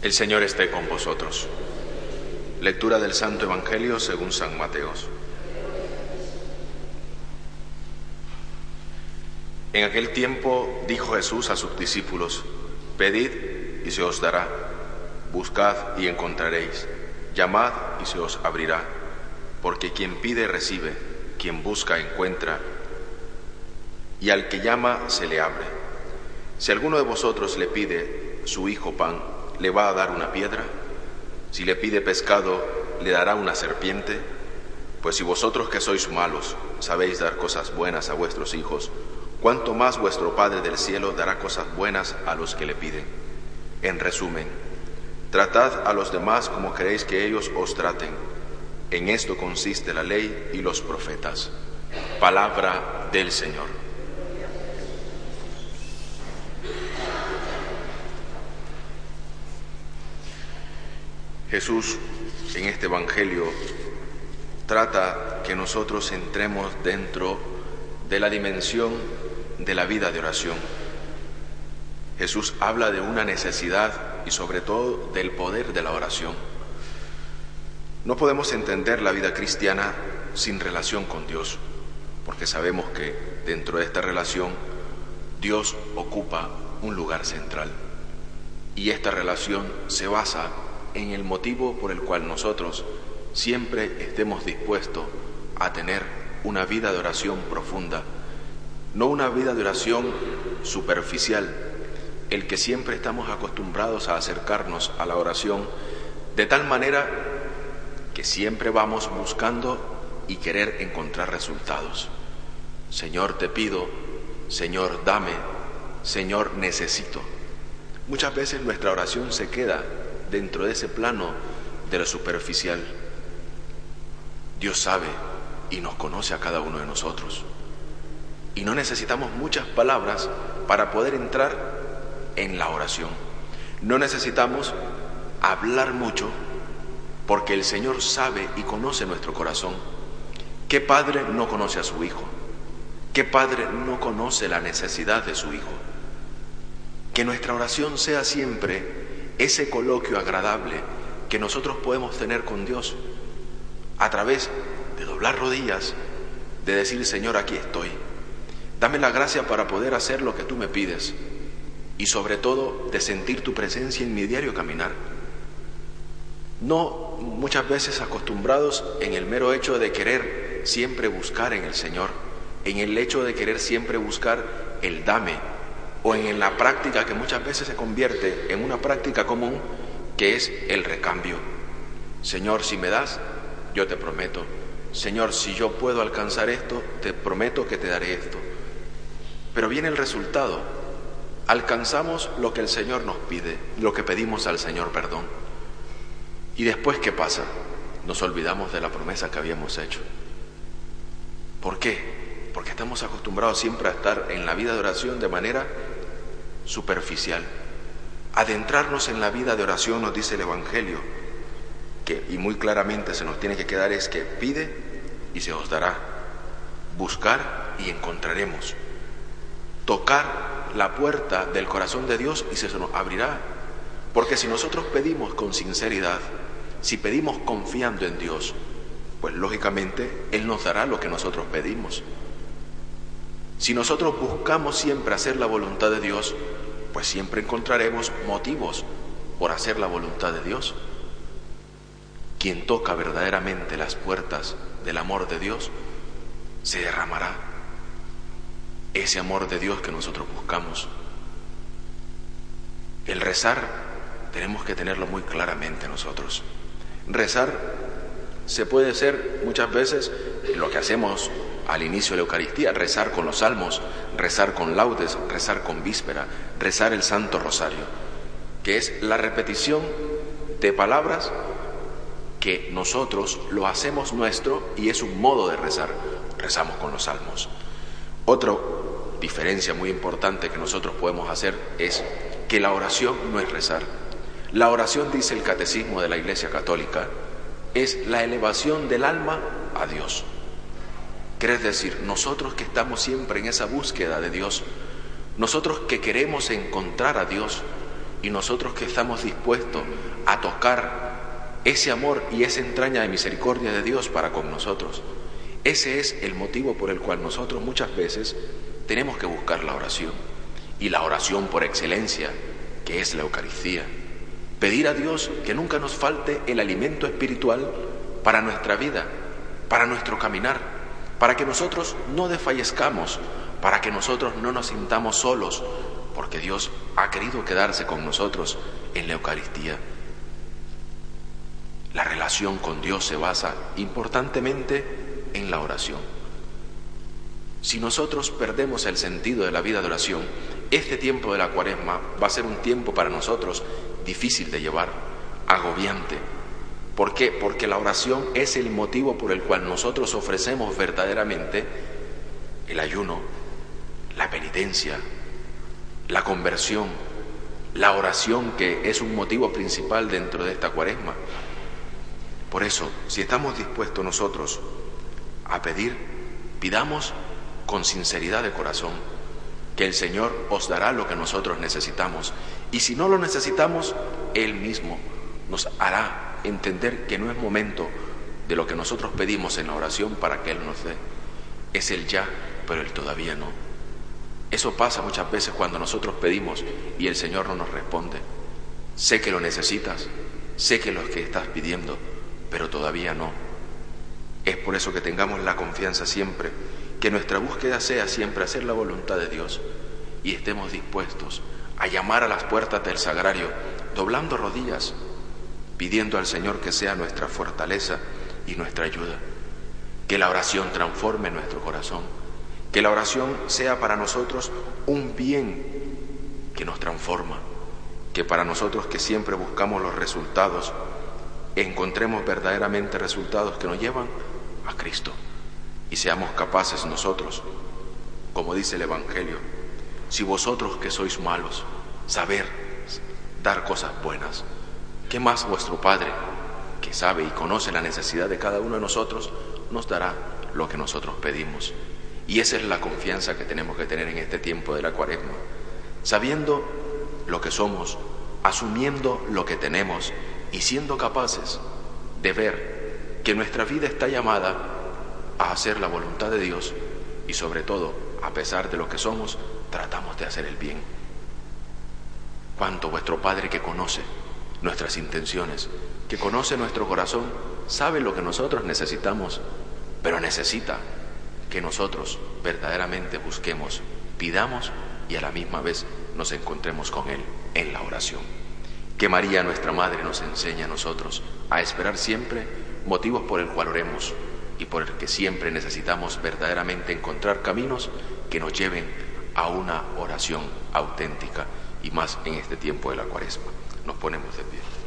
El Señor esté con vosotros. Lectura del Santo Evangelio según San Mateos. En aquel tiempo dijo Jesús a sus discípulos, Pedid y se os dará, buscad y encontraréis, llamad y se os abrirá, porque quien pide recibe, quien busca encuentra, y al que llama se le abre. Si alguno de vosotros le pide su hijo pan, ¿le va a dar una piedra? Si le pide pescado, ¿le dará una serpiente? Pues si vosotros que sois malos sabéis dar cosas buenas a vuestros hijos, ¿cuánto más vuestro Padre del cielo dará cosas buenas a los que le piden? En resumen, tratad a los demás como queréis que ellos os traten. En esto consiste la ley y los profetas. Palabra del Señor. Jesús en este Evangelio trata que nosotros entremos dentro de la dimensión de la vida de oración. Jesús habla de una necesidad y sobre todo del poder de la oración. No podemos entender la vida cristiana sin relación con Dios, porque sabemos que dentro de esta relación Dios ocupa un lugar central. Y esta relación se basa en el motivo por el cual nosotros siempre estemos dispuestos a tener una vida de oración profunda, no una vida de oración superficial, el que siempre estamos acostumbrados a acercarnos a la oración de tal manera que siempre vamos buscando y querer encontrar resultados. Señor, te pido, Señor, dame, Señor, necesito. Muchas veces nuestra oración se queda dentro de ese plano de lo superficial. Dios sabe y nos conoce a cada uno de nosotros. Y no necesitamos muchas palabras para poder entrar en la oración. No necesitamos hablar mucho porque el Señor sabe y conoce nuestro corazón. ¿Qué padre no conoce a su hijo? ¿Qué padre no conoce la necesidad de su hijo? Que nuestra oración sea siempre ese coloquio agradable que nosotros podemos tener con Dios a través de doblar rodillas, de decir, Señor, aquí estoy. Dame la gracia para poder hacer lo que tú me pides y sobre todo de sentir tu presencia en mi diario caminar. No muchas veces acostumbrados en el mero hecho de querer siempre buscar en el Señor, en el hecho de querer siempre buscar el dame, o en la práctica que muchas veces se convierte en una práctica común que es el recambio. Señor, si me das, yo te prometo. Señor, si yo puedo alcanzar esto, te prometo que te daré esto. Pero viene el resultado. Alcanzamos lo que el Señor nos pide, lo que pedimos al Señor, perdón. ¿Y después qué pasa? Nos olvidamos de la promesa que habíamos hecho. ¿Por qué? Porque estamos acostumbrados siempre a estar en la vida de oración de manera superficial. Adentrarnos en la vida de oración nos dice el Evangelio, que y muy claramente se nos tiene que quedar es que pide y se os dará, buscar y encontraremos, tocar la puerta del corazón de Dios y se nos abrirá. Porque si nosotros pedimos con sinceridad, si pedimos confiando en Dios, pues lógicamente Él nos dará lo que nosotros pedimos. Si nosotros buscamos siempre hacer la voluntad de Dios, pues siempre encontraremos motivos por hacer la voluntad de Dios. Quien toca verdaderamente las puertas del amor de Dios, se derramará ese amor de Dios que nosotros buscamos. El rezar tenemos que tenerlo muy claramente nosotros. Rezar se puede ser muchas veces lo que hacemos al inicio de la Eucaristía, rezar con los salmos, rezar con laudes, rezar con víspera, rezar el Santo Rosario. que es la repetición de palabras que nosotros lo hacemos nuestro y es un modo de rezar. Rezamos con los salmos. Otra diferencia muy importante que nosotros podemos hacer es que la oración no es rezar. La oración, dice el Catecismo de la Iglesia Católica, es la elevación del alma a Dios. Quiere decir, nosotros que estamos siempre en esa búsqueda de Dios, nosotros que queremos encontrar a Dios y nosotros que estamos dispuestos a tocar ese amor y esa entraña de misericordia de Dios para con nosotros, ese es el motivo por el cual nosotros muchas veces tenemos que buscar la oración. Y la oración por excelencia, que es la Eucaristía. Pedir a Dios que nunca nos falte el alimento espiritual para nuestra vida, para nuestro caminar, para que nosotros no desfallezcamos, para que nosotros no nos sintamos solos, porque Dios ha querido quedarse con nosotros en la Eucaristía. La relación con Dios se basa importantemente en la oración. Si nosotros perdemos el sentido de la vida de oración, este tiempo de la cuaresma va a ser un tiempo para nosotros difícil de llevar, agobiante. ¿Por qué? Porque la oración es el motivo por el cual nosotros ofrecemos verdaderamente el ayuno, la penitencia, la conversión, la oración que es un motivo principal dentro de esta cuaresma. Por eso, si estamos dispuestos nosotros a pedir, pidamos con sinceridad de corazón que el Señor os dará lo que nosotros necesitamos. Y si no lo necesitamos, Él mismo nos hará entender que no es momento de lo que nosotros pedimos en la oración para que Él nos dé. Es el ya, pero el todavía no. Eso pasa muchas veces cuando nosotros pedimos y el Señor no nos responde. Sé que lo necesitas, sé que lo que estás pidiendo, pero todavía no. Es por eso que tengamos la confianza siempre que nuestra búsqueda sea siempre hacer la voluntad de Dios y estemos dispuestos a llamar a las puertas del sagrario, doblando rodillas, pidiendo al Señor que sea nuestra fortaleza y nuestra ayuda. Que la oración transforme nuestro corazón, que la oración sea para nosotros un bien que nos transforma, que para nosotros que siempre buscamos los resultados, encontremos verdaderamente resultados que nos llevan a Cristo. Y seamos capaces nosotros, como dice el Evangelio, si vosotros que sois malos, saber dar cosas buenas, ¿qué más vuestro Padre, que sabe y conoce la necesidad de cada uno de nosotros, nos dará lo que nosotros pedimos? Y esa es la confianza que tenemos que tener en este tiempo de la cuaresma, sabiendo lo que somos, asumiendo lo que tenemos y siendo capaces de ver que nuestra vida está llamada a hacer la voluntad de Dios y sobre todo, a pesar de lo que somos, tratamos de hacer el bien. Cuanto vuestro Padre que conoce nuestras intenciones, que conoce nuestro corazón, sabe lo que nosotros necesitamos, pero necesita que nosotros verdaderamente busquemos, pidamos y a la misma vez nos encontremos con Él en la oración. Que María, nuestra Madre, nos enseñe a nosotros a esperar siempre motivos por el cual oremos y por el que siempre necesitamos verdaderamente encontrar caminos que nos lleven a una oración auténtica y más en este tiempo de la cuaresma. Nos ponemos de pie.